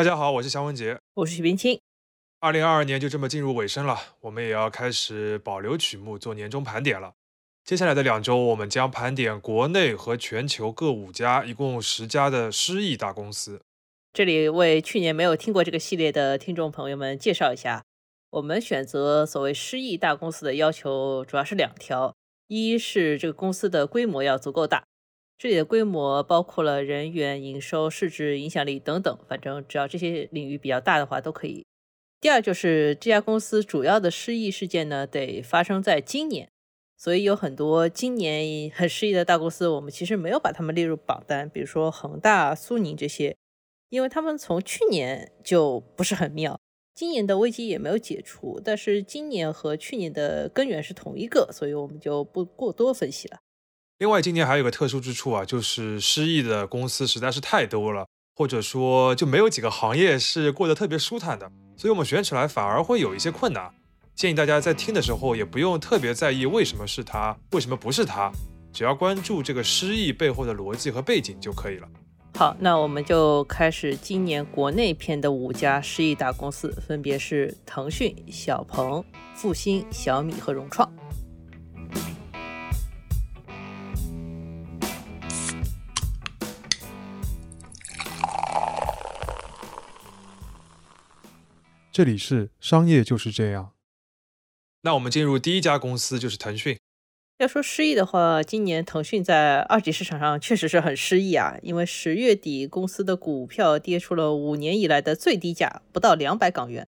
大家好，我是祥文杰，我是许冰清。二零二二年就这么进入尾声了，我们也要开始保留曲目做年终盘点了。接下来的两周，我们将盘点国内和全球各五家，一共十家的失意大公司。这里为去年没有听过这个系列的听众朋友们介绍一下，我们选择所谓失意大公司的要求主要是两条：一是这个公司的规模要足够大，这里的规模包括了人员、营收、市值、影响力等等，反正只要这些领域比较大的话都可以。第二就是这家公司主要的失意事件呢，得发生在今年，所以有很多今年很失意的大公司，我们其实没有把他们列入榜单，比如说恒大、苏宁这些，因为他们从去年就不是很妙，今年的危机也没有解除，但是今年和去年的根源是同一个，所以我们就不过多分析了。另外，今年还有个特殊之处啊，就是失意的公司实在是太多了，或者说就没有几个行业是过得特别舒坦的。所以我们选起来反而会有一些困难，建议大家在听的时候也不用特别在意为什么是他，为什么不是他，只要关注这个失意背后的逻辑和背景就可以了。好，那我们就开始今年国内篇的五家失意大公司，分别是腾讯、小鹏、复星、小米和融创。这里是商业就是这样。那我们进入第一家公司，就是腾讯。要说失意的话，今年腾讯在二级市场上确实是很失意啊，因为十月底公司的股票跌出了五年以来的最低价，不到两百港元。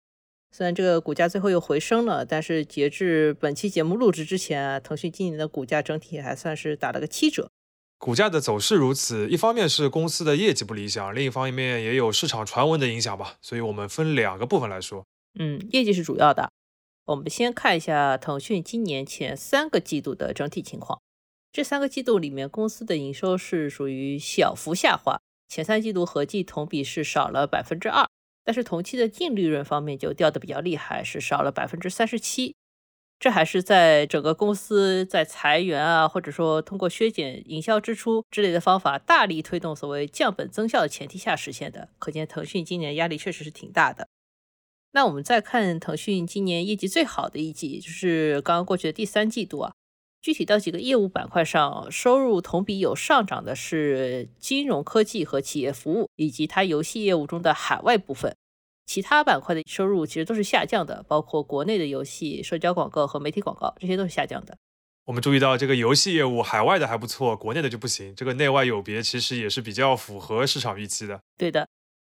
虽然这个股价最后又回升了，但是截至本期节目录制之前啊，腾讯今年的股价整体还算是打了个七折。股价的走势如此，一方面是公司的业绩不理想，另一方面也有市场传闻的影响吧。所以我们分两个部分来说。嗯，业绩是主要的。我们先看一下腾讯今年前三个季度的整体情况。这三个季度里面，公司的营收是属于小幅下滑，前三季度合计同比是少了百分之二，但是同期的净利润方面就掉的比较厉害，是少了百分之三十七。这还是在整个公司在裁员啊，或者说通过削减营销支出之类的方法，大力推动所谓降本增效的前提下实现的。可见腾讯今年压力确实是挺大的。那我们再看腾讯今年业绩最好的一季，就是刚刚过去的第三季度啊。具体到几个业务板块上，收入同比有上涨的是金融科技和企业服务，以及它游戏业务中的海外部分。其他板块的收入其实都是下降的，包括国内的游戏、社交广告和媒体广告，这些都是下降的。我们注意到这个游戏业务海外的还不错，国内的就不行。这个内外有别，其实也是比较符合市场预期的。对的，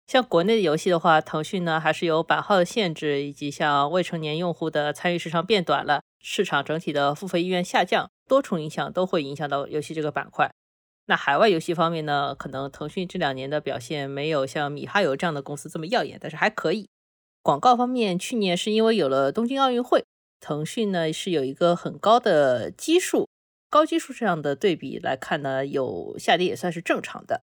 像国内的游戏的话，腾讯呢还是有版号的限制，以及像未成年用户的参与时长变短了，市场整体的付费意愿下降，多重影响都会影响到游戏这个板块。那海外游戏方面呢？可能腾讯这两年的表现没有像米哈游这样的公司这么耀眼，但是还可以。广告方面，去年是因为有了东京奥运会，腾讯呢是有一个很高的基数，高基数这样的对比来看呢，有下跌也算是正常的。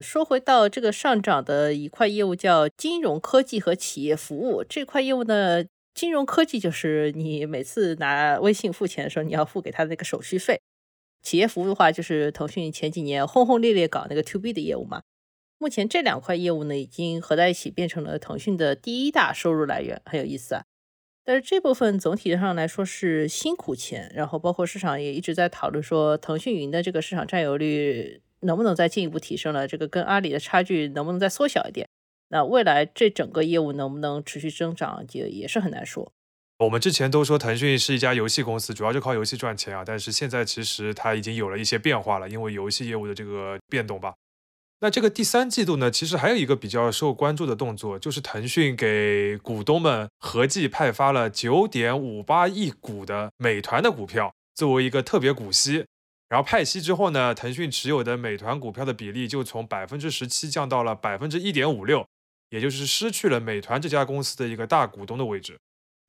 说回到这个上涨的一块业务，叫金融科技和企业服务这块业务呢，金融科技就是你每次拿微信付钱的时候，你要付给他那个手续费。企业服务的话，就是腾讯前几年轰轰烈烈搞那个 To B 的业务嘛。目前这两块业务呢，已经合在一起变成了腾讯的第一大收入来源，很有意思啊。但是这部分总体上来说是辛苦钱，然后包括市场也一直在讨论说，腾讯云的这个市场占有率能不能再进一步提升了？这个跟阿里的差距能不能再缩小一点？那未来这整个业务能不能持续增长，就也是很难说。我们之前都说腾讯是一家游戏公司，主要就靠游戏赚钱啊。但是现在其实它已经有了一些变化了，因为游戏业务的这个变动吧。那这个第三季度呢，其实还有一个比较受关注的动作，就是腾讯给股东们合计派发了九点五八亿股的美团的股票，作为一个特别股息。然后派息之后呢，腾讯持有的美团股票的比例就从百分之十七降到了百分之一点五六，也就是失去了美团这家公司的一个大股东的位置。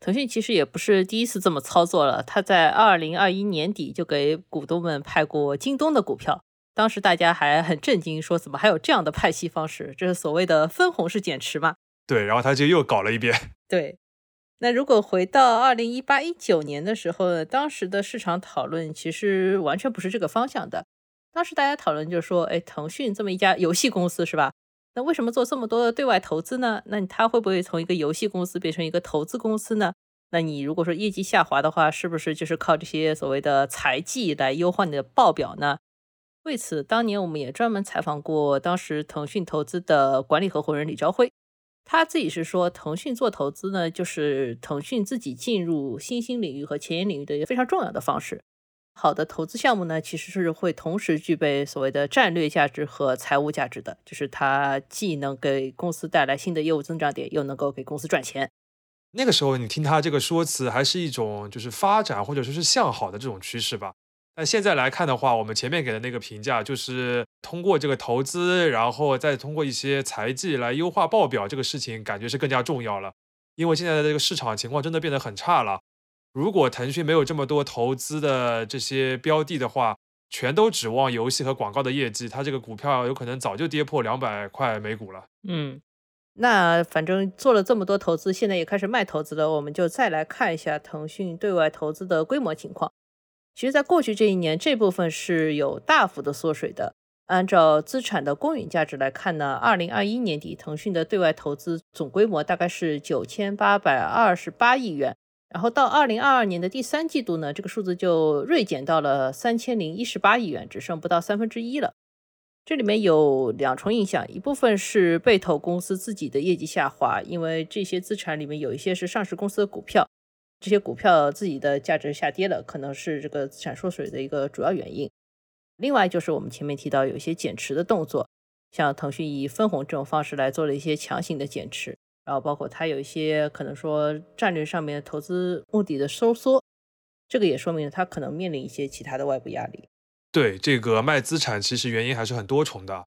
腾讯其实也不是第一次这么操作了，他在二零二一年底就给股东们派过京东的股票，当时大家还很震惊，说怎么还有这样的派息方式？这是所谓的分红式减持嘛？对，然后他就又搞了一遍。对，那如果回到二零一八一九年的时候呢，当时的市场讨论其实完全不是这个方向的。当时大家讨论就是说，哎，腾讯这么一家游戏公司是吧？那为什么做这么多的对外投资呢？那它会不会从一个游戏公司变成一个投资公司呢？那你如果说业绩下滑的话，是不是就是靠这些所谓的财技来优化你的报表呢？为此，当年我们也专门采访过当时腾讯投资的管理合伙人李朝辉，他自己是说，腾讯做投资呢，就是腾讯自己进入新兴领域和前沿领域的一个非常重要的方式。好的投资项目呢，其实是会同时具备所谓的战略价值和财务价值的，就是它既能给公司带来新的业务增长点，又能够给公司赚钱。那个时候你听他这个说辞，还是一种就是发展或者说是向好的这种趋势吧。但现在来看的话，我们前面给的那个评价，就是通过这个投资，然后再通过一些财技来优化报表，这个事情感觉是更加重要了。因为现在的这个市场情况真的变得很差了。如果腾讯没有这么多投资的这些标的的话，全都指望游戏和广告的业绩，它这个股票有可能早就跌破两百块每股了。嗯，那反正做了这么多投资，现在也开始卖投资了，我们就再来看一下腾讯对外投资的规模情况。其实，在过去这一年，这部分是有大幅的缩水的。按照资产的公允价值来看呢，二零二一年底，腾讯的对外投资总规模大概是九千八百二十八亿元。然后到二零二二年的第三季度呢，这个数字就锐减到了三千零一十八亿元，只剩不到三分之一了。这里面有两重影响，一部分是被投公司自己的业绩下滑，因为这些资产里面有一些是上市公司的股票，这些股票自己的价值下跌了，可能是这个资产缩水的一个主要原因。另外就是我们前面提到有一些减持的动作，像腾讯以分红这种方式来做了一些强行的减持。然后包括它有一些可能说战略上面投资目的的收缩，这个也说明了它可能面临一些其他的外部压力。对这个卖资产，其实原因还是很多重的。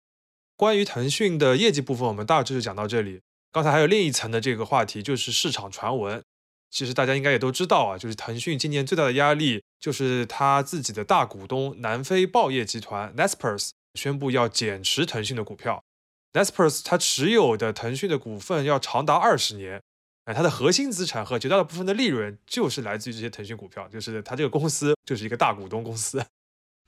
关于腾讯的业绩部分，我们大致就讲到这里。刚才还有另一层的这个话题，就是市场传闻。其实大家应该也都知道啊，就是腾讯今年最大的压力，就是他自己的大股东南非报业集团 Naspers 宣布要减持腾讯的股票。Naspers 它持有的腾讯的股份要长达二十年，哎，它的核心资产和绝大部分的利润就是来自于这些腾讯股票，就是它这个公司就是一个大股东公司。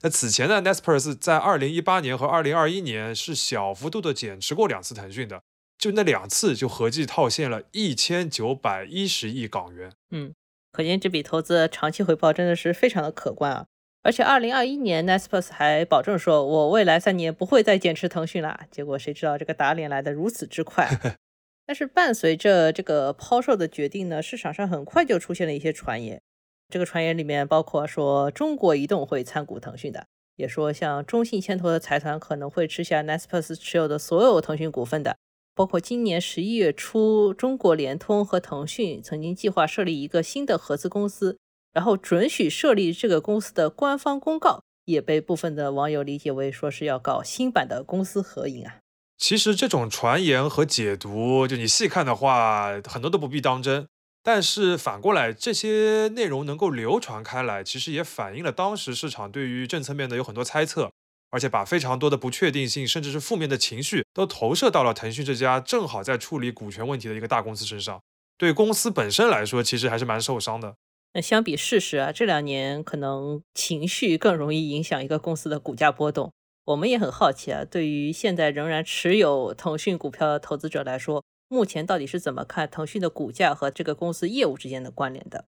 那此前呢，Naspers 在二零一八年和二零二一年是小幅度的减持过两次腾讯的，就那两次就合计套现了一千九百一十亿港元。嗯，可见这笔投资长期回报真的是非常的可观啊。而且，二零二一年 n e s p e r s 还保证说，我未来三年不会再减持腾讯了。结果谁知道这个打脸来的如此之快？但是伴随着这个抛售的决定呢，市场上很快就出现了一些传言。这个传言里面包括说中国移动会参股腾讯的，也说像中信牵头的财团可能会吃下 n e s p e r s 持有的所有腾讯股份的。包括今年十一月初，中国联通和腾讯曾经计划设立一个新的合资公司。然后准许设立这个公司的官方公告也被部分的网友理解为说是要搞新版的公司合营啊。其实这种传言和解读，就你细看的话，很多都不必当真。但是反过来，这些内容能够流传开来，其实也反映了当时市场对于政策面的有很多猜测，而且把非常多的不确定性，甚至是负面的情绪，都投射到了腾讯这家正好在处理股权问题的一个大公司身上。对公司本身来说，其实还是蛮受伤的。那相比事实啊，这两年可能情绪更容易影响一个公司的股价波动。我们也很好奇啊，对于现在仍然持有腾讯股票的投资者来说，目前到底是怎么看腾讯的股价和这个公司业务之间的关联的？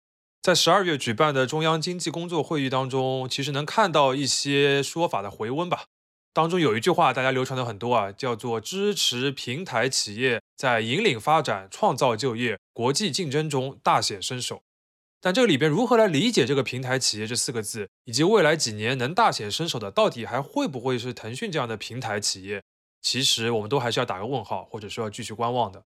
在十二月举办的中央经济工作会议当中，其实能看到一些说法的回温吧。当中有一句话大家流传的很多啊，叫做支持平台企业在引领发展、创造就业、国际竞争中大显身手。但这个里边如何来理解这个平台企业这四个字，以及未来几年能大显身手的，到底还会不会是腾讯这样的平台企业？其实我们都还是要打个问号，或者说要继续观望的。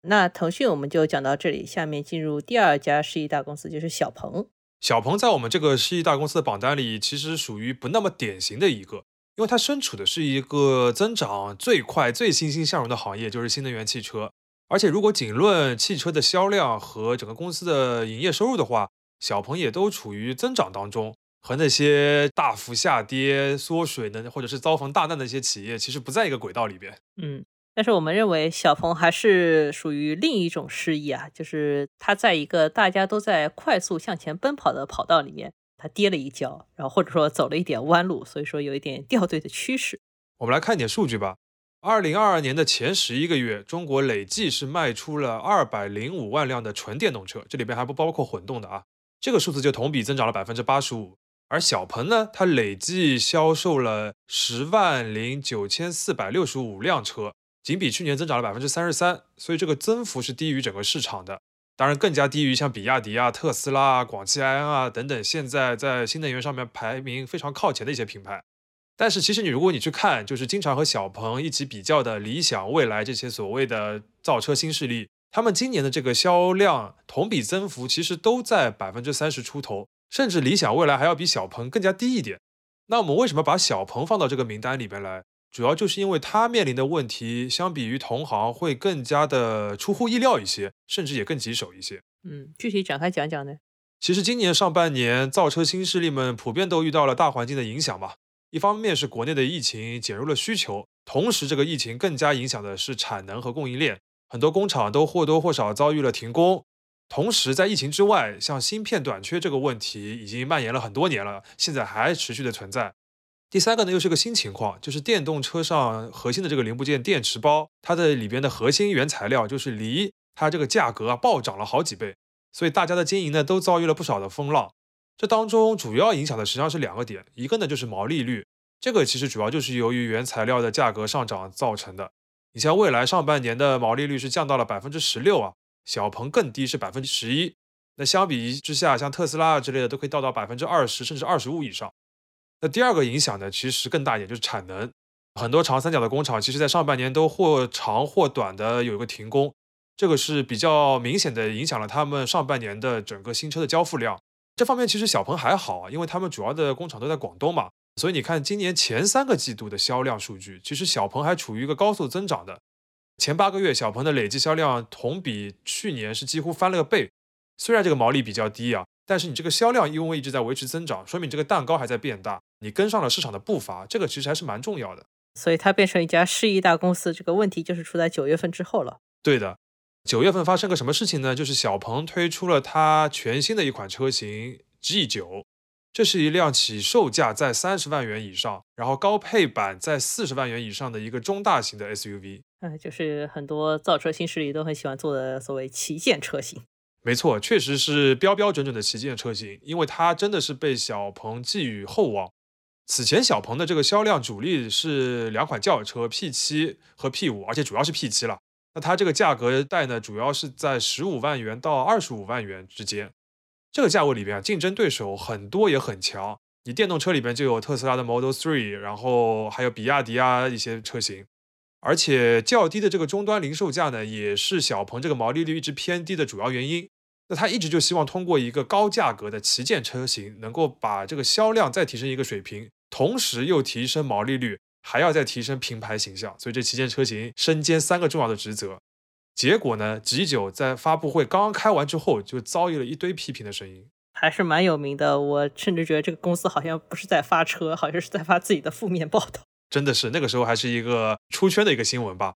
那腾讯我们就讲到这里，下面进入第二家十亿大公司，就是小鹏。小鹏在我们这个十亿大公司的榜单里，其实属于不那么典型的一个，因为它身处的是一个增长最快、最欣欣向荣的行业，就是新能源汽车。而且，如果仅论汽车的销量和整个公司的营业收入的话，小鹏也都处于增长当中，和那些大幅下跌、缩水的或者是遭逢大难的一些企业，其实不在一个轨道里边。嗯，但是我们认为小鹏还是属于另一种失意啊，就是它在一个大家都在快速向前奔跑的跑道里面，它跌了一跤，然后或者说走了一点弯路，所以说有一点掉队的趋势。我们来看一点数据吧。二零二二年的前十一个月，中国累计是卖出了二百零五万辆的纯电动车，这里边还不包括混动的啊。这个数字就同比增长了百分之八十五。而小鹏呢，它累计销售了十万零九千四百六十五辆车，仅比去年增长了百分之三十三，所以这个增幅是低于整个市场的。当然，更加低于像比亚迪啊、特斯拉啊、广汽埃安啊等等，现在在新能源上面排名非常靠前的一些品牌。但是其实你如果你去看，就是经常和小鹏一起比较的理想、蔚来这些所谓的造车新势力，他们今年的这个销量同比增幅其实都在百分之三十出头，甚至理想、蔚来还要比小鹏更加低一点。那我们为什么把小鹏放到这个名单里边来？主要就是因为它面临的问题，相比于同行会更加的出乎意料一些，甚至也更棘手一些。嗯，具体展开讲讲呢？其实今年上半年，造车新势力们普遍都遇到了大环境的影响吧。一方面是国内的疫情减弱了需求，同时这个疫情更加影响的是产能和供应链，很多工厂都或多或少遭遇了停工。同时在疫情之外，像芯片短缺这个问题已经蔓延了很多年了，现在还持续的存在。第三个呢，又是个新情况，就是电动车上核心的这个零部件电池包，它的里边的核心原材料就是锂，它这个价格啊暴涨了好几倍，所以大家的经营呢都遭遇了不少的风浪。这当中主要影响的实际上是两个点，一个呢就是毛利率，这个其实主要就是由于原材料的价格上涨造成的。你像未来上半年的毛利率是降到了百分之十六啊，小鹏更低是百分之十一。那相比之下，像特斯拉啊之类的都可以到到百分之二十甚至二十五以上。那第二个影响呢，其实更大一点，就是产能，很多长三角的工厂其实在上半年都或长或短的有一个停工，这个是比较明显的影响了他们上半年的整个新车的交付量。这方面其实小鹏还好啊，因为他们主要的工厂都在广东嘛，所以你看今年前三个季度的销量数据，其实小鹏还处于一个高速增长的。前八个月小鹏的累计销量同比去年是几乎翻了个倍，虽然这个毛利比较低啊，但是你这个销量因为一直在维持增长，说明这个蛋糕还在变大，你跟上了市场的步伐，这个其实还是蛮重要的。所以它变成一家市一大公司，这个问题就是出在九月份之后了。对的。九月份发生个什么事情呢？就是小鹏推出了它全新的一款车型 G9，这是一辆起售价在三十万元以上，然后高配版在四十万元以上的一个中大型的 SUV。嗯，就是很多造车新势力都很喜欢做的所谓旗舰车型。没错，确实是标标准准的旗舰车型，因为它真的是被小鹏寄予厚望。此前小鹏的这个销量主力是两款轿车 P7 和 P5，而且主要是 P7 了。那它这个价格带呢，主要是在十五万元到二十五万元之间，这个价位里边啊，竞争对手很多也很强。你电动车里边就有特斯拉的 Model 3，然后还有比亚迪啊一些车型，而且较低的这个终端零售价呢，也是小鹏这个毛利率一直偏低的主要原因。那他一直就希望通过一个高价格的旗舰车型，能够把这个销量再提升一个水平，同时又提升毛利率。还要再提升品牌形象，所以这旗舰车型身兼三个重要的职责。结果呢，G9 在发布会刚刚开完之后，就遭遇了一堆批评的声音，还是蛮有名的。我甚至觉得这个公司好像不是在发车，好像是在发自己的负面报道。真的是那个时候还是一个出圈的一个新闻吧。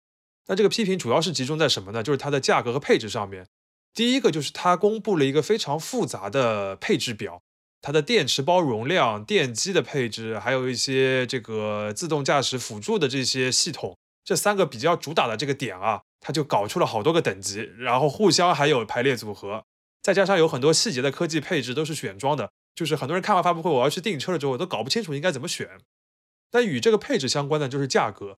那这个批评主要是集中在什么呢？就是它的价格和配置上面。第一个就是它公布了一个非常复杂的配置表。它的电池包容量、电机的配置，还有一些这个自动驾驶辅助的这些系统，这三个比较主打的这个点啊，它就搞出了好多个等级，然后互相还有排列组合，再加上有很多细节的科技配置都是选装的，就是很多人看完发布会，我要去订车了之后，我都搞不清楚应该怎么选。但与这个配置相关的就是价格，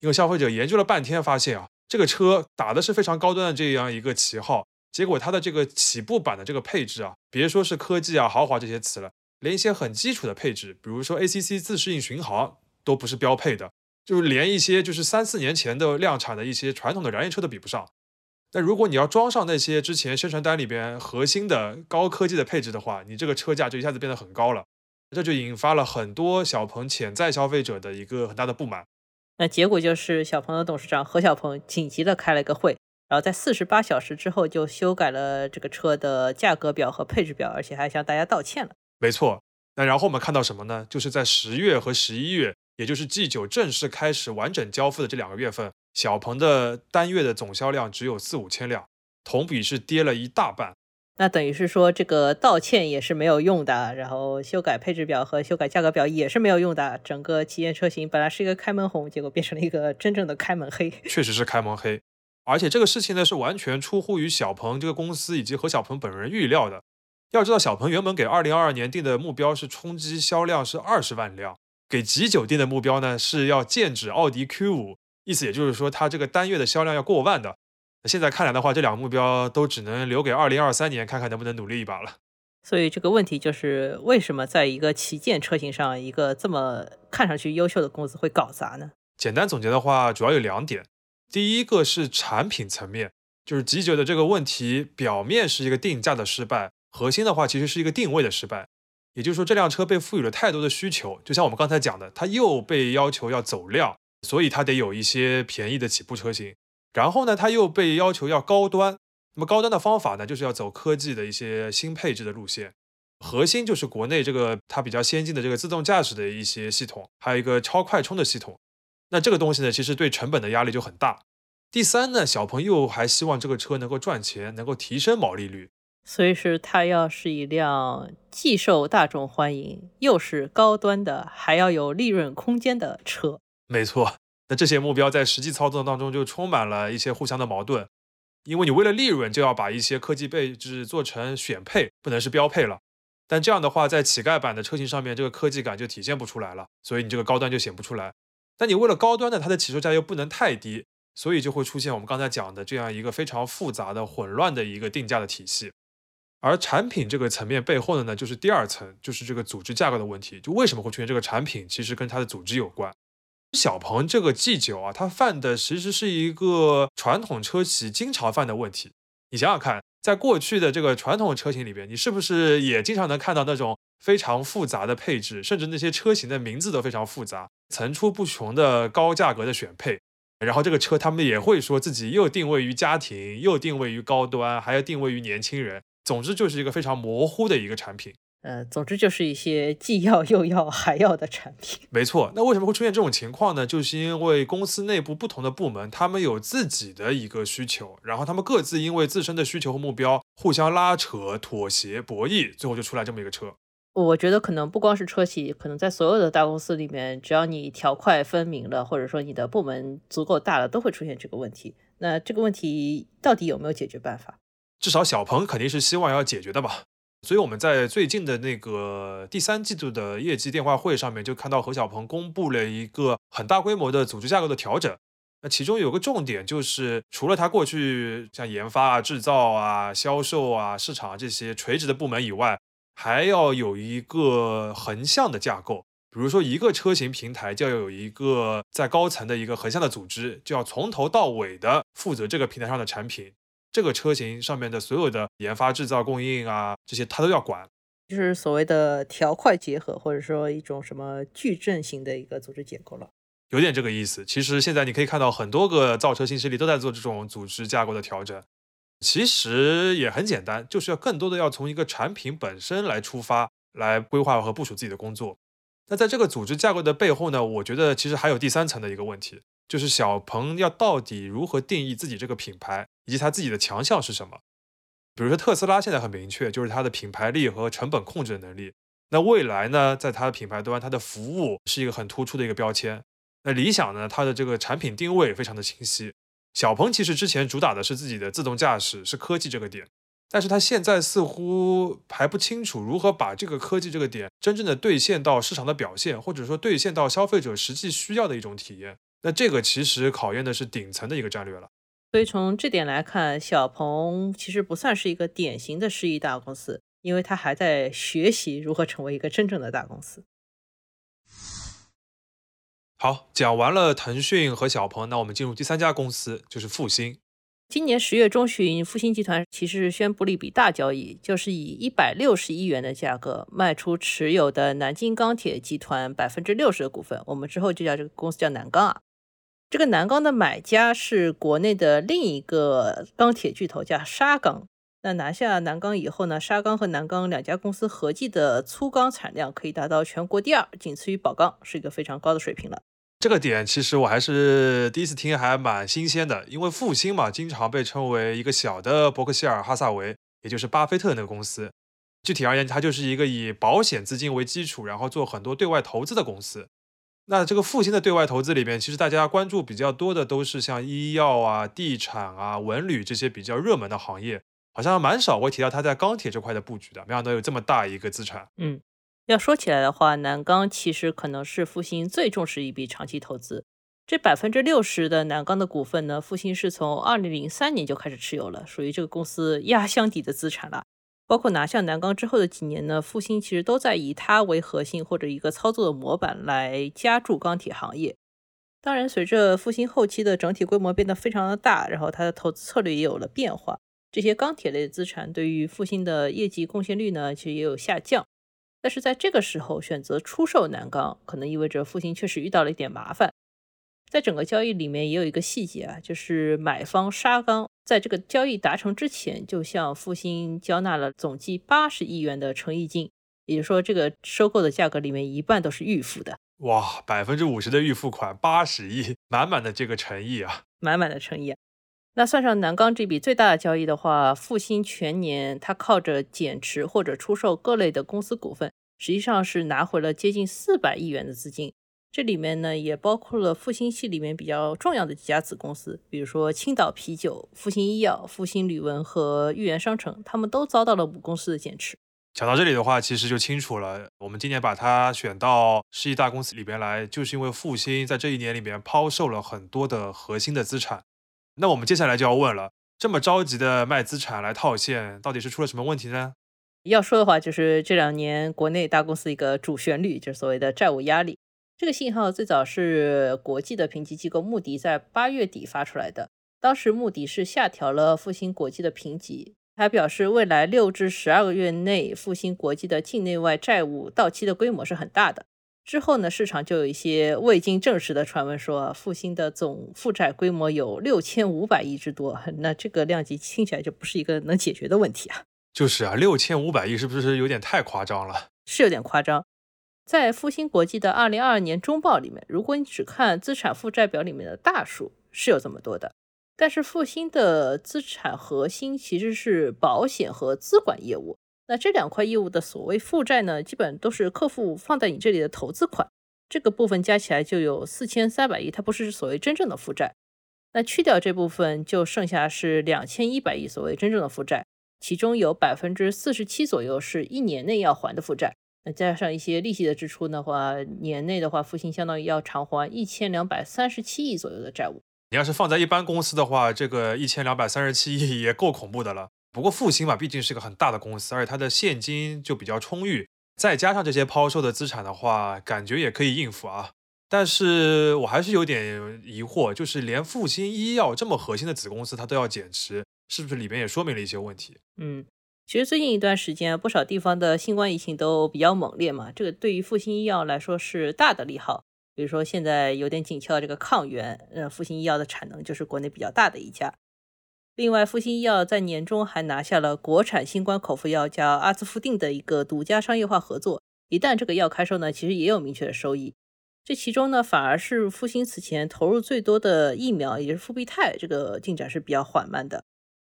因为消费者研究了半天，发现啊，这个车打的是非常高端的这样一个旗号。结果它的这个起步版的这个配置啊，别说是科技啊、豪华这些词了，连一些很基础的配置，比如说 ACC 自适应巡航都不是标配的，就连一些就是三四年前的量产的一些传统的燃油车都比不上。那如果你要装上那些之前宣传单里边核心的高科技的配置的话，你这个车价就一下子变得很高了，这就引发了很多小鹏潜在消费者的一个很大的不满。那结果就是小鹏的董事长何小鹏紧急的开了一个会。然后在四十八小时之后就修改了这个车的价格表和配置表，而且还向大家道歉了。没错，那然后我们看到什么呢？就是在十月和十一月，也就是 G9 正式开始完整交付的这两个月份，小鹏的单月的总销量只有四五千辆，同比是跌了一大半。那等于是说，这个道歉也是没有用的，然后修改配置表和修改价格表也是没有用的。整个旗舰车型本来是一个开门红，结果变成了一个真正的开门黑。确实是开门黑，而且这个事情呢是完全出乎于小鹏这个公司以及何小鹏本人预料的。要知道，小鹏原本给二零二二年定的目标是冲击销量是二十万辆，给极九定的目标呢是要剑指奥迪 Q 五，意思也就是说，它这个单月的销量要过万的。现在看来的话，这两个目标都只能留给二零二三年，看看能不能努力一把了。所以这个问题就是，为什么在一个旗舰车型上，一个这么看上去优秀的公司会搞砸呢？简单总结的话，主要有两点。第一个是产品层面，就是 G 九的这个问题，表面是一个定价的失败，核心的话其实是一个定位的失败。也就是说，这辆车被赋予了太多的需求，就像我们刚才讲的，它又被要求要走量，所以它得有一些便宜的起步车型。然后呢，它又被要求要高端，那么高端的方法呢，就是要走科技的一些新配置的路线，核心就是国内这个它比较先进的这个自动驾驶的一些系统，还有一个超快充的系统。那这个东西呢，其实对成本的压力就很大。第三呢，小鹏又还希望这个车能够赚钱，能够提升毛利率，所以是它要是一辆既受大众欢迎，又是高端的，还要有利润空间的车。没错。那这些目标在实际操作当中就充满了一些互相的矛盾，因为你为了利润就要把一些科技配置做成选配，不能是标配了。但这样的话，在乞丐版的车型上面，这个科技感就体现不出来了，所以你这个高端就显不出来。但你为了高端的，它的起售价又不能太低，所以就会出现我们刚才讲的这样一个非常复杂的、混乱的一个定价的体系。而产品这个层面背后的呢，就是第二层，就是这个组织架构的问题。就为什么会出现这个产品，其实跟它的组织有关。小鹏这个 G 九啊，它犯的其实是一个传统车企经常犯的问题。你想想看，在过去的这个传统车型里边，你是不是也经常能看到那种非常复杂的配置，甚至那些车型的名字都非常复杂，层出不穷的高价格的选配？然后这个车他们也会说自己又定位于家庭，又定位于高端，还要定位于年轻人。总之就是一个非常模糊的一个产品。呃，总之就是一些既要又要还要的产品。没错，那为什么会出现这种情况呢？就是因为公司内部不同的部门，他们有自己的一个需求，然后他们各自因为自身的需求和目标互相拉扯、妥协、博弈，最后就出来这么一个车。我觉得可能不光是车企，可能在所有的大公司里面，只要你条块分明了，或者说你的部门足够大了，都会出现这个问题。那这个问题到底有没有解决办法？至少小鹏肯定是希望要解决的吧。所以我们在最近的那个第三季度的业绩电话会上面，就看到何小鹏公布了一个很大规模的组织架构的调整。那其中有个重点就是，除了他过去像研发啊、制造啊、销售啊、市场这些垂直的部门以外，还要有一个横向的架构。比如说，一个车型平台就要有一个在高层的一个横向的组织，就要从头到尾的负责这个平台上的产品。这个车型上面的所有的研发、制造、供应啊，这些他都要管，就是所谓的条块结合，或者说一种什么矩阵型的一个组织结构了，有点这个意思。其实现在你可以看到很多个造车新势力都在做这种组织架构的调整，其实也很简单，就是要更多的要从一个产品本身来出发，来规划和部署自己的工作。那在这个组织架构的背后呢，我觉得其实还有第三层的一个问题。就是小鹏要到底如何定义自己这个品牌，以及它自己的强项是什么？比如说特斯拉现在很明确，就是它的品牌力和成本控制能力。那未来呢，在它的品牌端，它的服务是一个很突出的一个标签。那理想呢，它的这个产品定位非常的清晰。小鹏其实之前主打的是自己的自动驾驶，是科技这个点，但是它现在似乎还不清楚如何把这个科技这个点真正的兑现到市场的表现，或者说兑现到消费者实际需要的一种体验。那这个其实考验的是顶层的一个战略了。所以从这点来看，小鹏其实不算是一个典型的世亿大公司，因为它还在学习如何成为一个真正的大公司。好，讲完了腾讯和小鹏，那我们进入第三家公司，就是复星。今年十月中旬，复星集团其实是宣布了一笔大交易，就是以一百六十亿元的价格卖出持有的南京钢铁集团百分之六十的股份。我们之后就叫这个公司叫南钢啊。这个南钢的买家是国内的另一个钢铁巨头，叫沙钢。那拿下南钢以后呢，沙钢和南钢两家公司合计的粗钢产量可以达到全国第二，仅次于宝钢，是一个非常高的水平了。这个点其实我还是第一次听，还蛮新鲜的。因为复兴嘛，经常被称为一个小的伯克希尔哈萨维，也就是巴菲特那个公司。具体而言，它就是一个以保险资金为基础，然后做很多对外投资的公司。那这个复兴的对外投资里面，其实大家关注比较多的都是像医药啊、地产啊、文旅这些比较热门的行业，好像蛮少会提到他在钢铁这块的布局的。没想到有这么大一个资产。嗯，要说起来的话，南钢其实可能是复兴最重视一笔长期投资。这百分之六十的南钢的股份呢，复兴是从二零零三年就开始持有了，属于这个公司压箱底的资产了。包括拿下南钢之后的几年呢，复兴其实都在以它为核心或者一个操作的模板来加注钢铁行业。当然，随着复兴后期的整体规模变得非常的大，然后它的投资策略也有了变化，这些钢铁类资产对于复兴的业绩贡献率呢，其实也有下降。但是在这个时候选择出售南钢，可能意味着复兴确实遇到了一点麻烦。在整个交易里面也有一个细节啊，就是买方沙钢在这个交易达成之前，就向复兴交纳了总计八十亿元的诚意金，也就是说，这个收购的价格里面一半都是预付的。哇，百分之五十的预付款，八十亿，满满的这个诚意啊，满满的诚意。那算上南钢这笔最大的交易的话，复兴全年它靠着减持或者出售各类的公司股份，实际上是拿回了接近四百亿元的资金。这里面呢，也包括了复兴系里面比较重要的几家子公司，比如说青岛啤酒、复兴医药、复兴旅文和豫园商城，他们都遭到了母公司的减持。讲到这里的话，其实就清楚了，我们今年把它选到世纪大公司里边来，就是因为复兴在这一年里面抛售了很多的核心的资产。那我们接下来就要问了，这么着急的卖资产来套现，到底是出了什么问题呢？要说的话，就是这两年国内大公司一个主旋律，就是所谓的债务压力。这个信号最早是国际的评级机构穆迪在八月底发出来的。当时穆迪是下调了复兴国际的评级，还表示未来六至十二个月内复兴国际的境内外债务到期的规模是很大的。之后呢，市场就有一些未经证实的传闻说，复兴的总负债规模有六千五百亿之多。那这个量级听起来就不是一个能解决的问题啊。就是啊，六千五百亿是不是有点太夸张了？是有点夸张。在复兴国际的二零二二年中报里面，如果你只看资产负债表里面的大数，是有这么多的。但是复兴的资产核心其实是保险和资管业务，那这两块业务的所谓负债呢，基本都是客户放在你这里的投资款，这个部分加起来就有四千三百亿，它不是所谓真正的负债。那去掉这部分，就剩下是两千一百亿所谓真正的负债，其中有百分之四十七左右是一年内要还的负债。那加上一些利息的支出的话，年内的话，复兴相当于要偿还一千两百三十七亿左右的债务。你要是放在一般公司的话，这个一千两百三十七亿也够恐怖的了。不过复兴嘛，毕竟是个很大的公司，而且它的现金就比较充裕，再加上这些抛售的资产的话，感觉也可以应付啊。但是我还是有点疑惑，就是连复兴医药这么核心的子公司，它都要减持，是不是里边也说明了一些问题？嗯。其实最近一段时间，不少地方的新冠疫情都比较猛烈嘛，这个对于复兴医药来说是大的利好。比如说现在有点紧俏这个抗原，呃，复兴医药的产能就是国内比较大的一家。另外，复兴医药在年中还拿下了国产新冠口服药叫阿兹夫定的一个独家商业化合作，一旦这个药开售呢，其实也有明确的收益。这其中呢，反而是复兴此前投入最多的疫苗，也就是复必泰，这个进展是比较缓慢的。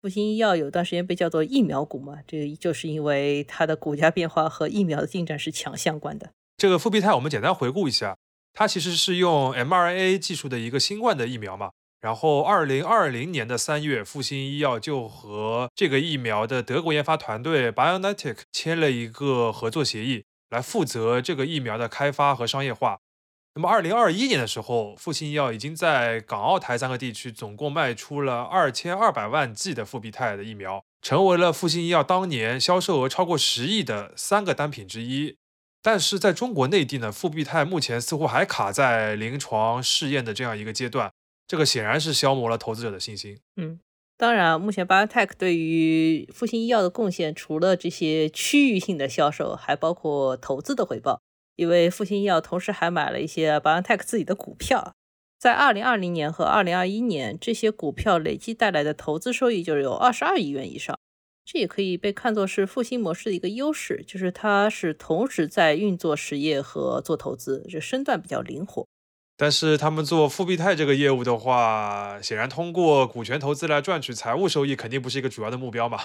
复兴医药有段时间被叫做疫苗股嘛，这个就是因为它的股价变化和疫苗的进展是强相关的。这个复必泰我们简单回顾一下，它其实是用 mRNA 技术的一个新冠的疫苗嘛。然后二零二零年的三月，复兴医药就和这个疫苗的德国研发团队 BioNTech 签了一个合作协议，来负责这个疫苗的开发和商业化。那么，二零二一年的时候，复兴医药已经在港澳台三个地区总共卖出了二千二百万剂的复必泰的疫苗，成为了复兴医药当年销售额超过十亿的三个单品之一。但是，在中国内地呢，复必泰目前似乎还卡在临床试验的这样一个阶段，这个显然是消磨了投资者的信心。嗯，当然，目前 BioNTech 对于复兴医药的贡献，除了这些区域性的销售，还包括投资的回报。因为复兴医药同时还买了一些 BioNTech 自己的股票，在2020年和2021年，这些股票累计带来的投资收益就有22亿元以上。这也可以被看作是复兴模式的一个优势，就是它是同时在运作实业和做投资，这身段比较灵活。但是他们做复必泰这个业务的话，显然通过股权投资来赚取财务收益，肯定不是一个主要的目标嘛。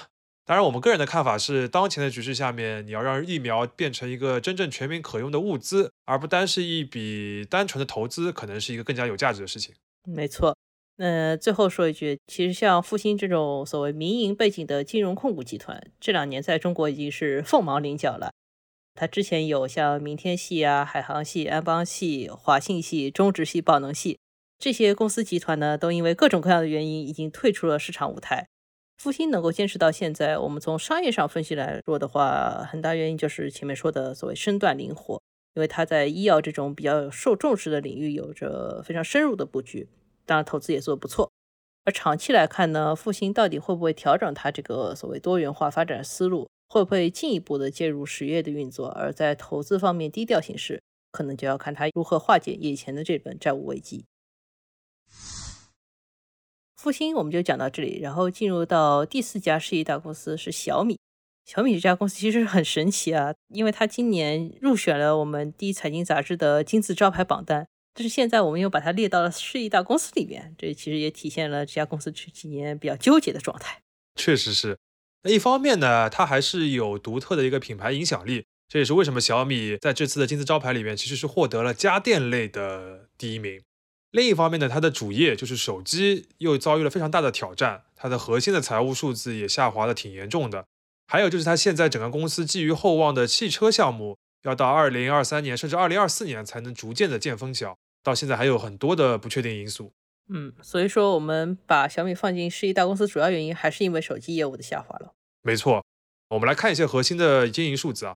当然，我们个人的看法是，当前的局势下面，你要让疫苗变成一个真正全民可用的物资，而不单是一笔单纯的投资，可能是一个更加有价值的事情。没错。那最后说一句，其实像复兴这种所谓民营背景的金融控股集团，这两年在中国已经是凤毛麟角了。它之前有像明天系啊、海航系、安邦系、华信系、中植系、宝能系这些公司集团呢，都因为各种各样的原因已经退出了市场舞台。复兴能够坚持到现在，我们从商业上分析来说的话，很大原因就是前面说的所谓身段灵活，因为它在医药这种比较受重视的领域有着非常深入的布局，当然投资也做得不错。而长期来看呢，复兴到底会不会调整它这个所谓多元化发展思路，会不会进一步的介入实业的运作，而在投资方面低调行事，可能就要看它如何化解眼前的这本债务危机。复兴我们就讲到这里，然后进入到第四家世纪大公司是小米。小米这家公司其实很神奇啊，因为它今年入选了我们第一财经杂志的金字招牌榜单，但是现在我们又把它列到了世纪大公司里面，这其实也体现了这家公司这几年比较纠结的状态。确实是，那一方面呢，它还是有独特的一个品牌影响力，这也是为什么小米在这次的金字招牌里面其实是获得了家电类的第一名。另一方面呢，它的主业就是手机，又遭遇了非常大的挑战，它的核心的财务数字也下滑的挺严重的。还有就是它现在整个公司寄予厚望的汽车项目，要到二零二三年甚至二零二四年才能逐渐的见分晓，到现在还有很多的不确定因素。嗯，所以说我们把小米放进世纪大公司，主要原因还是因为手机业务的下滑了。没错，我们来看一些核心的经营数字啊。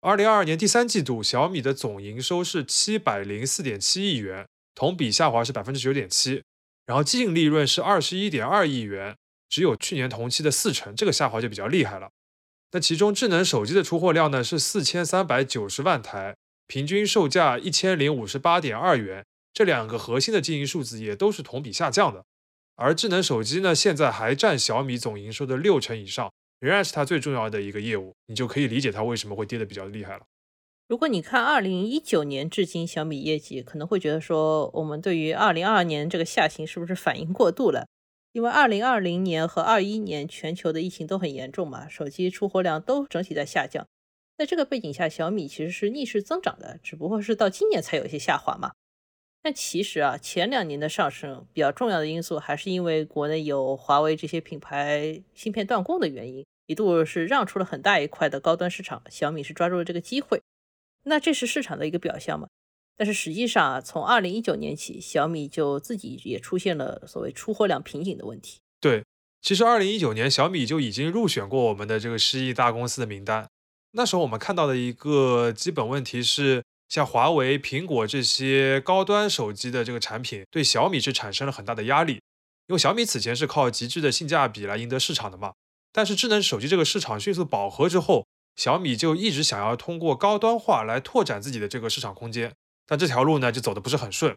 二零二二年第三季度，小米的总营收是七百零四点七亿元。同比下滑是百分之九点七，然后净利润是二十一点二亿元，只有去年同期的四成，这个下滑就比较厉害了。那其中智能手机的出货量呢是四千三百九十万台，平均售价一千零五十八点二元，这两个核心的经营数字也都是同比下降的。而智能手机呢，现在还占小米总营收的六成以上，仍然是它最重要的一个业务，你就可以理解它为什么会跌得比较厉害了。如果你看二零一九年至今小米业绩，可能会觉得说，我们对于二零二二年这个下行是不是反应过度了？因为二零二零年和二一年全球的疫情都很严重嘛，手机出货量都整体在下降。在这个背景下，小米其实是逆势增长的，只不过是到今年才有一些下滑嘛。但其实啊，前两年的上升比较重要的因素，还是因为国内有华为这些品牌芯片断供的原因，一度是让出了很大一块的高端市场，小米是抓住了这个机会。那这是市场的一个表象嘛？但是实际上啊，从二零一九年起，小米就自己也出现了所谓出货量瓶颈的问题。对，其实二零一九年小米就已经入选过我们的这个十亿大公司的名单。那时候我们看到的一个基本问题是，像华为、苹果这些高端手机的这个产品，对小米是产生了很大的压力。因为小米此前是靠极致的性价比来赢得市场的嘛。但是智能手机这个市场迅速饱和之后，小米就一直想要通过高端化来拓展自己的这个市场空间，但这条路呢就走的不是很顺。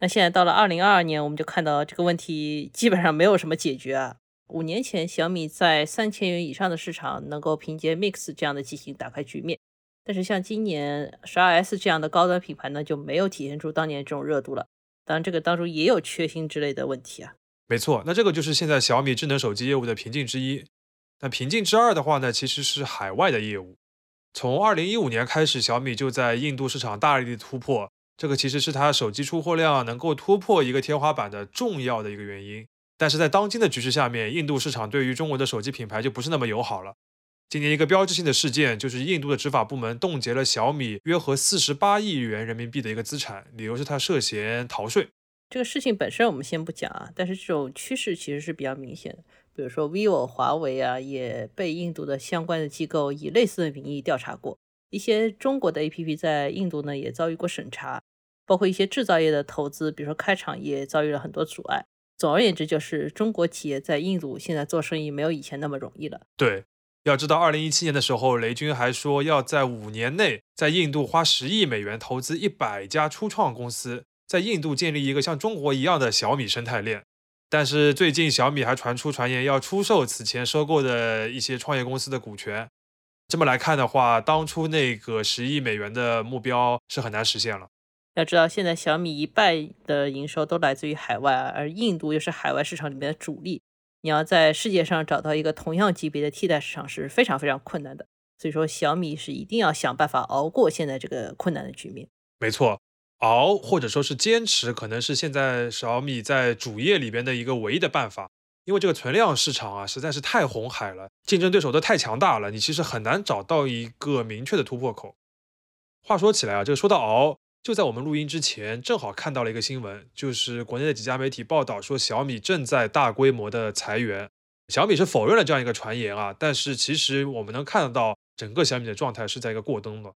那现在到了二零二二年，我们就看到这个问题基本上没有什么解决啊。五年前小米在三千元以上的市场能够凭借 Mix 这样的机型打开局面，但是像今年十二 S 这样的高端品牌呢就没有体现出当年这种热度了。当然这个当中也有缺芯之类的问题啊。没错，那这个就是现在小米智能手机业务的瓶颈之一。那瓶颈之二的话呢，其实是海外的业务。从二零一五年开始，小米就在印度市场大力的突破，这个其实是它手机出货量能够突破一个天花板的重要的一个原因。但是在当今的局势下面，印度市场对于中国的手机品牌就不是那么友好了。今年一个标志性的事件就是印度的执法部门冻结了小米约合四十八亿元人民币的一个资产，理由是它涉嫌逃税。这个事情本身我们先不讲啊，但是这种趋势其实是比较明显的。比如说，vivo、华为啊，也被印度的相关的机构以类似的名义调查过。一些中国的 APP 在印度呢也遭遇过审查，包括一些制造业的投资，比如说开厂也遭遇了很多阻碍。总而言之，就是中国企业在印度现在做生意没有以前那么容易了。对，要知道，二零一七年的时候，雷军还说要在五年内在印度花十亿美元投资一百家初创公司，在印度建立一个像中国一样的小米生态链。但是最近小米还传出传言要出售此前收购的一些创业公司的股权，这么来看的话，当初那个十亿美元的目标是很难实现了。要知道，现在小米一半的营收都来自于海外，而印度又是海外市场里面的主力，你要在世界上找到一个同样级别的替代市场是非常非常困难的。所以说，小米是一定要想办法熬过现在这个困难的局面。没错，熬或者说是坚持，可能是现在小米在主业里边的一个唯一的办法。因为这个存量市场啊，实在是太红海了，竞争对手都太强大了，你其实很难找到一个明确的突破口。话说起来啊，这个说到熬，就在我们录音之前，正好看到了一个新闻，就是国内的几家媒体报道说，小米正在大规模的裁员。小米是否认了这样一个传言啊，但是其实我们能看得到。整个小米的状态是在一个过冬的。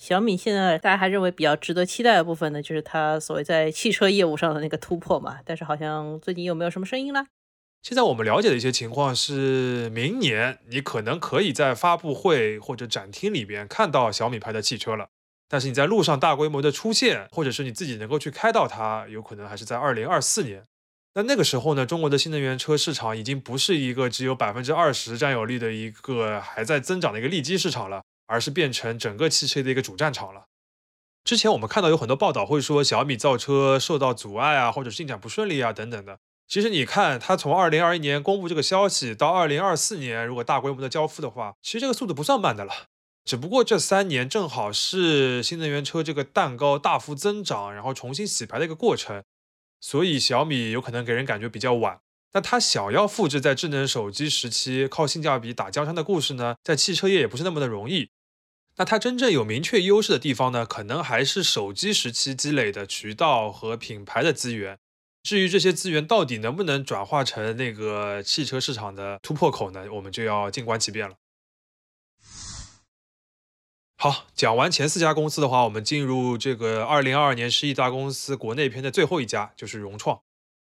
小米现在大家还认为比较值得期待的部分呢，就是它所谓在汽车业务上的那个突破嘛。但是好像最近又没有什么声音了。现在我们了解的一些情况是，明年你可能可以在发布会或者展厅里边看到小米牌的汽车了。但是你在路上大规模的出现，或者是你自己能够去开到它，有可能还是在二零二四年。那那个时候呢，中国的新能源车市场已经不是一个只有百分之二十占有率的一个还在增长的一个利基市场了，而是变成整个汽车的一个主战场了。之前我们看到有很多报道会说小米造车受到阻碍啊，或者进展不顺利啊等等的。其实你看，它从二零二一年公布这个消息到二零二四年，如果大规模的交付的话，其实这个速度不算慢的了。只不过这三年正好是新能源车这个蛋糕大幅增长，然后重新洗牌的一个过程。所以小米有可能给人感觉比较晚，那它想要复制在智能手机时期靠性价比打江山的故事呢，在汽车业也不是那么的容易。那它真正有明确优势的地方呢，可能还是手机时期积累的渠道和品牌的资源。至于这些资源到底能不能转化成那个汽车市场的突破口呢，我们就要静观其变了。好，讲完前四家公司的话，我们进入这个二零二二年十亿大公司国内篇的最后一家，就是融创。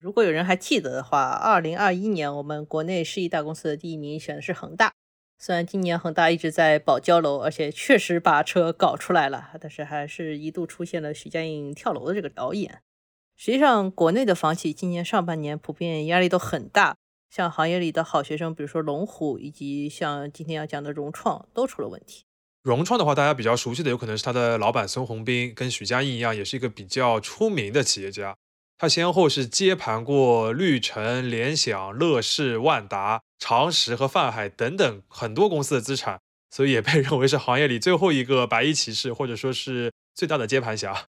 如果有人还记得的话，二零二一年我们国内十亿大公司的第一名选的是恒大。虽然今年恒大一直在保交楼，而且确实把车搞出来了，但是还是一度出现了许家印跳楼的这个导演。实际上，国内的房企今年上半年普遍压力都很大，像行业里的好学生，比如说龙湖，以及像今天要讲的融创，都出了问题。融创的话，大家比较熟悉的有可能是他的老板孙宏斌，跟许家印一样，也是一个比较出名的企业家。他先后是接盘过绿城、联想、乐视、万达、长实和泛海等等很多公司的资产，所以也被认为是行业里最后一个白衣骑士，或者说是最大的接盘侠。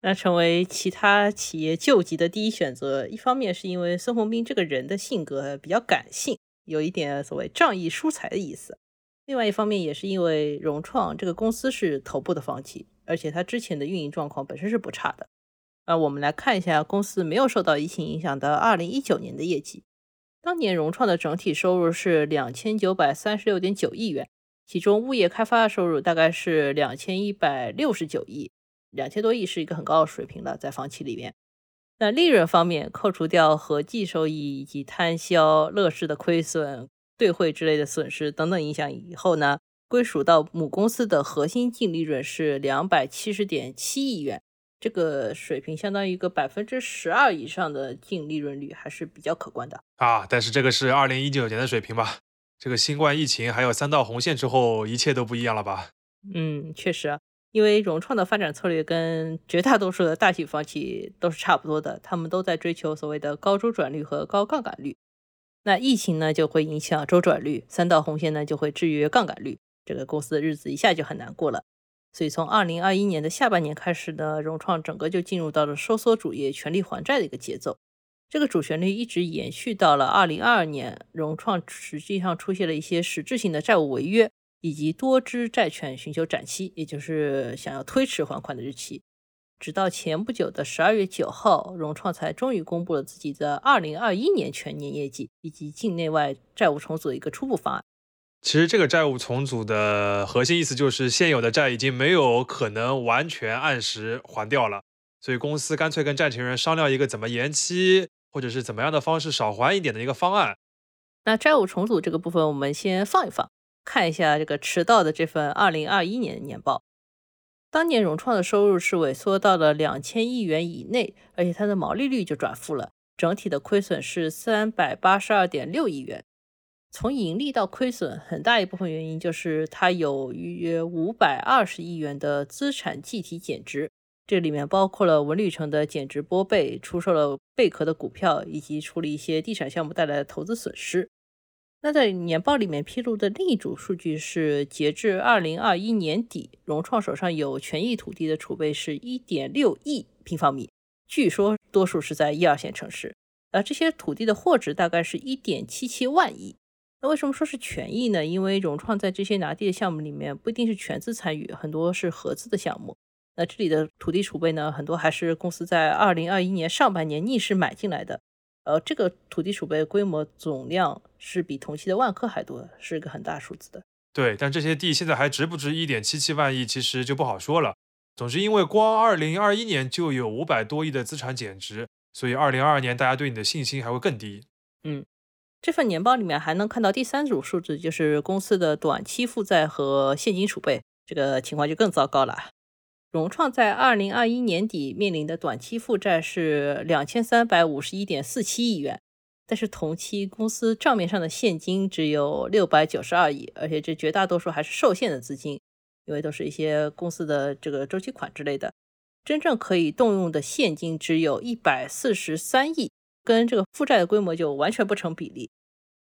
那成为其他企业救急的第一选择，一方面是因为孙宏斌这个人的性格比较感性，有一点所谓仗义疏财的意思。另外一方面，也是因为融创这个公司是头部的房企，而且它之前的运营状况本身是不差的。那，我们来看一下公司没有受到疫情影响的二零一九年的业绩。当年融创的整体收入是两千九百三十六点九亿元，其中物业开发的收入大概是两千一百六十九亿，两千多亿是一个很高的水平了，在房企里面。那利润方面，扣除掉合计收益以及摊销乐视的亏损。兑汇之类的损失等等影响以后呢，归属到母公司的核心净利润是两百七十点七亿元，这个水平相当于一个百分之十二以上的净利润率，还是比较可观的啊。但是这个是二零一九年的水平吧？这个新冠疫情还有三道红线之后，一切都不一样了吧？嗯，确实，因为融创的发展策略跟绝大多数的大型房企都是差不多的，他们都在追求所谓的高周转率和高杠杆率。那疫情呢就会影响周转率，三道红线呢就会制约杠杆率，这个公司的日子一下就很难过了。所以从二零二一年的下半年开始呢，融创整个就进入到了收缩主业、全力还债的一个节奏。这个主旋律一直延续到了二零二二年，融创实际上出现了一些实质性的债务违约，以及多支债券寻求展期，也就是想要推迟还款的日期。直到前不久的十二月九号，融创才终于公布了自己的二零二一年全年业绩以及境内外债务重组的一个初步方案。其实这个债务重组的核心意思就是，现有的债已经没有可能完全按时还掉了，所以公司干脆跟债权人商量一个怎么延期，或者是怎么样的方式少还一点的一个方案。那债务重组这个部分，我们先放一放，看一下这个迟到的这份二零二一年年报。当年融创的收入是萎缩到了两千亿元以内，而且它的毛利率就转负了，整体的亏损是三百八十二点六亿元。从盈利到亏损，很大一部分原因就是它有约五百二十亿元的资产计提减值，这里面包括了文旅城的减值拨备、出售了贝壳的股票，以及处理一些地产项目带来的投资损失。那在年报里面披露的另一组数据是，截至二零二一年底，融创手上有权益土地的储备是一点六亿平方米，据说多数是在一二线城市。而这些土地的货值大概是一点七七万亿。那为什么说是权益呢？因为融创在这些拿地的项目里面不一定是全资参与，很多是合资的项目。那这里的土地储备呢，很多还是公司在二零二一年上半年逆势买进来的。呃，这个土地储备规模总量是比同期的万科还多，是一个很大数字的。对，但这些地现在还值不值一点七七万亿，其实就不好说了。总之，因为光二零二一年就有五百多亿的资产减值，所以二零二二年大家对你的信心还会更低。嗯，这份年报里面还能看到第三组数字，就是公司的短期负债和现金储备，这个情况就更糟糕了。融创在二零二一年底面临的短期负债是两千三百五十一点四七亿元，但是同期公司账面上的现金只有六百九十二亿，而且这绝大多数还是受限的资金，因为都是一些公司的这个周期款之类的，真正可以动用的现金只有一百四十三亿，跟这个负债的规模就完全不成比例。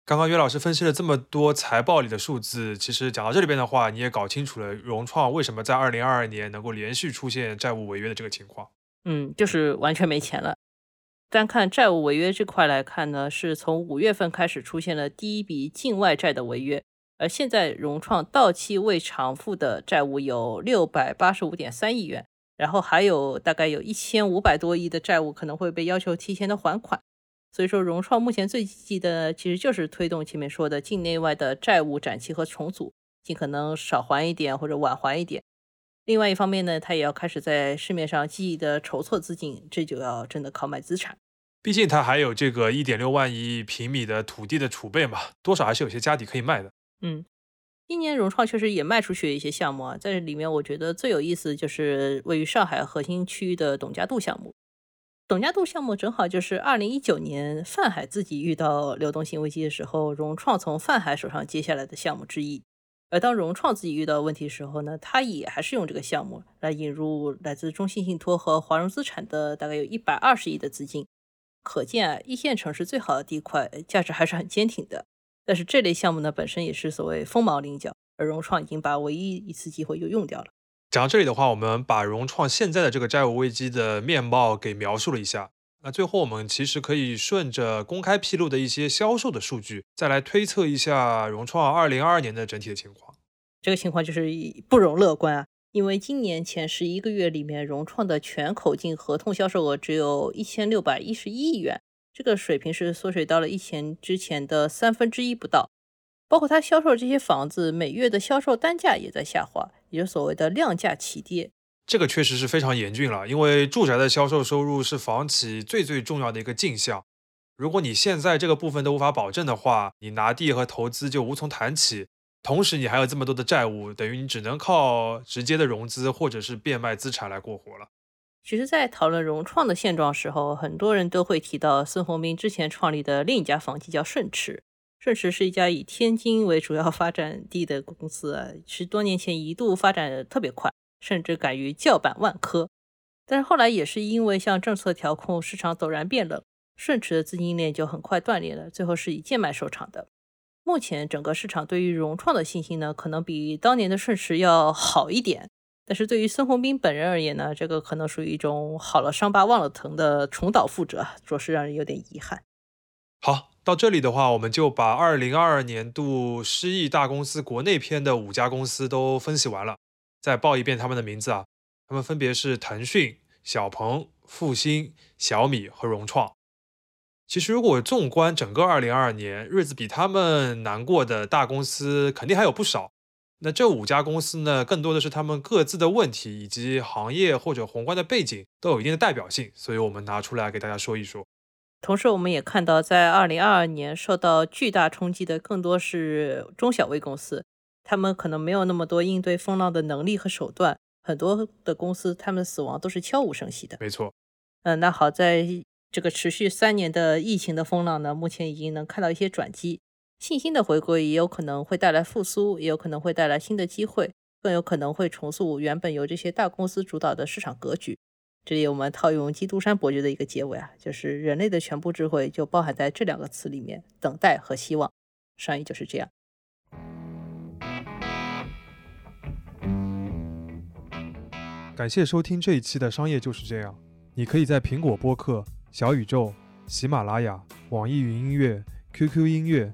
刚刚岳老师分析了这么多财报里的数字，其实讲到这里边的话，你也搞清楚了融创为什么在二零二二年能够连续出现债务违约的这个情况。嗯，就是完全没钱了。单看债务违约这块来看呢，是从五月份开始出现了第一笔境外债的违约，而现在融创到期未偿付的债务有六百八十五点三亿元，然后还有大概有一千五百多亿的债务可能会被要求提前的还款。所以说，融创目前最积极的其实就是推动前面说的境内外的债务展期和重组，尽可能少还一点或者晚还一点。另外一方面呢，它也要开始在市面上积极的筹措资金，这就要真的靠卖资产。毕竟它还有这个一点六万亿平米的土地的储备嘛，多少还是有些家底可以卖的。嗯，今年融创确实也卖出去一些项目啊，在这里面我觉得最有意思就是位于上海核心区域的董家渡项目。董家渡项目正好就是二零一九年泛海自己遇到流动性危机的时候，融创从泛海手上接下来的项目之一。而当融创自己遇到问题的时候呢，他也还是用这个项目来引入来自中信信托和华融资产的大概有一百二十亿的资金。可见啊，一线城市最好的地块价值还是很坚挺的。但是这类项目呢，本身也是所谓凤毛麟角，而融创已经把唯一一次机会又用掉了。讲到这里的话，我们把融创现在的这个债务危机的面貌给描述了一下。那最后我们其实可以顺着公开披露的一些销售的数据，再来推测一下融创二零二二年的整体的情况。这个情况就是不容乐观啊，因为今年前十一个月里面，融创的全口径合同销售额只有一千六百一十一亿元，这个水平是缩水到了疫情之前的三分之一不到。包括它销售这些房子，每月的销售单价也在下滑。也就所谓的量价齐跌，这个确实是非常严峻了。因为住宅的销售收入是房企最最重要的一个进项，如果你现在这个部分都无法保证的话，你拿地和投资就无从谈起。同时，你还有这么多的债务，等于你只能靠直接的融资或者是变卖资产来过活了。其实，在讨论融创的现状时候，很多人都会提到孙宏斌之前创立的另一家房企叫顺驰。顺驰是一家以天津为主要发展地的公司，十多年前一度发展的特别快，甚至敢于叫板万科。但是后来也是因为像政策调控，市场陡然变冷，顺驰的资金链就很快断裂了，最后是以贱卖收场的。目前整个市场对于融创的信心呢，可能比当年的顺驰要好一点。但是对于孙宏斌本人而言呢，这个可能属于一种好了伤疤忘了疼的重蹈覆辙，着实让人有点遗憾。好。到这里的话，我们就把二零二二年度失意大公司国内篇的五家公司都分析完了，再报一遍他们的名字啊，他们分别是腾讯、小鹏、复星、小米和融创。其实如果纵观整个二零二二年，日子比他们难过的大公司肯定还有不少。那这五家公司呢，更多的是他们各自的问题以及行业或者宏观的背景都有一定的代表性，所以我们拿出来给大家说一说。同时，我们也看到，在二零二二年受到巨大冲击的更多是中小微公司，他们可能没有那么多应对风浪的能力和手段，很多的公司他们的死亡都是悄无声息的。没错，嗯，那好在这个持续三年的疫情的风浪呢，目前已经能看到一些转机，信心的回归也有可能会带来复苏，也有可能会带来新的机会。更有可能会重塑原本由这些大公司主导的市场格局。这里我们套用基督山伯爵的一个结尾啊，就是人类的全部智慧就包含在这两个词里面：等待和希望。上译就是这样。感谢收听这一期的商业就是这样。你可以在苹果播客、小宇宙、喜马拉雅、网易云音乐、QQ 音乐、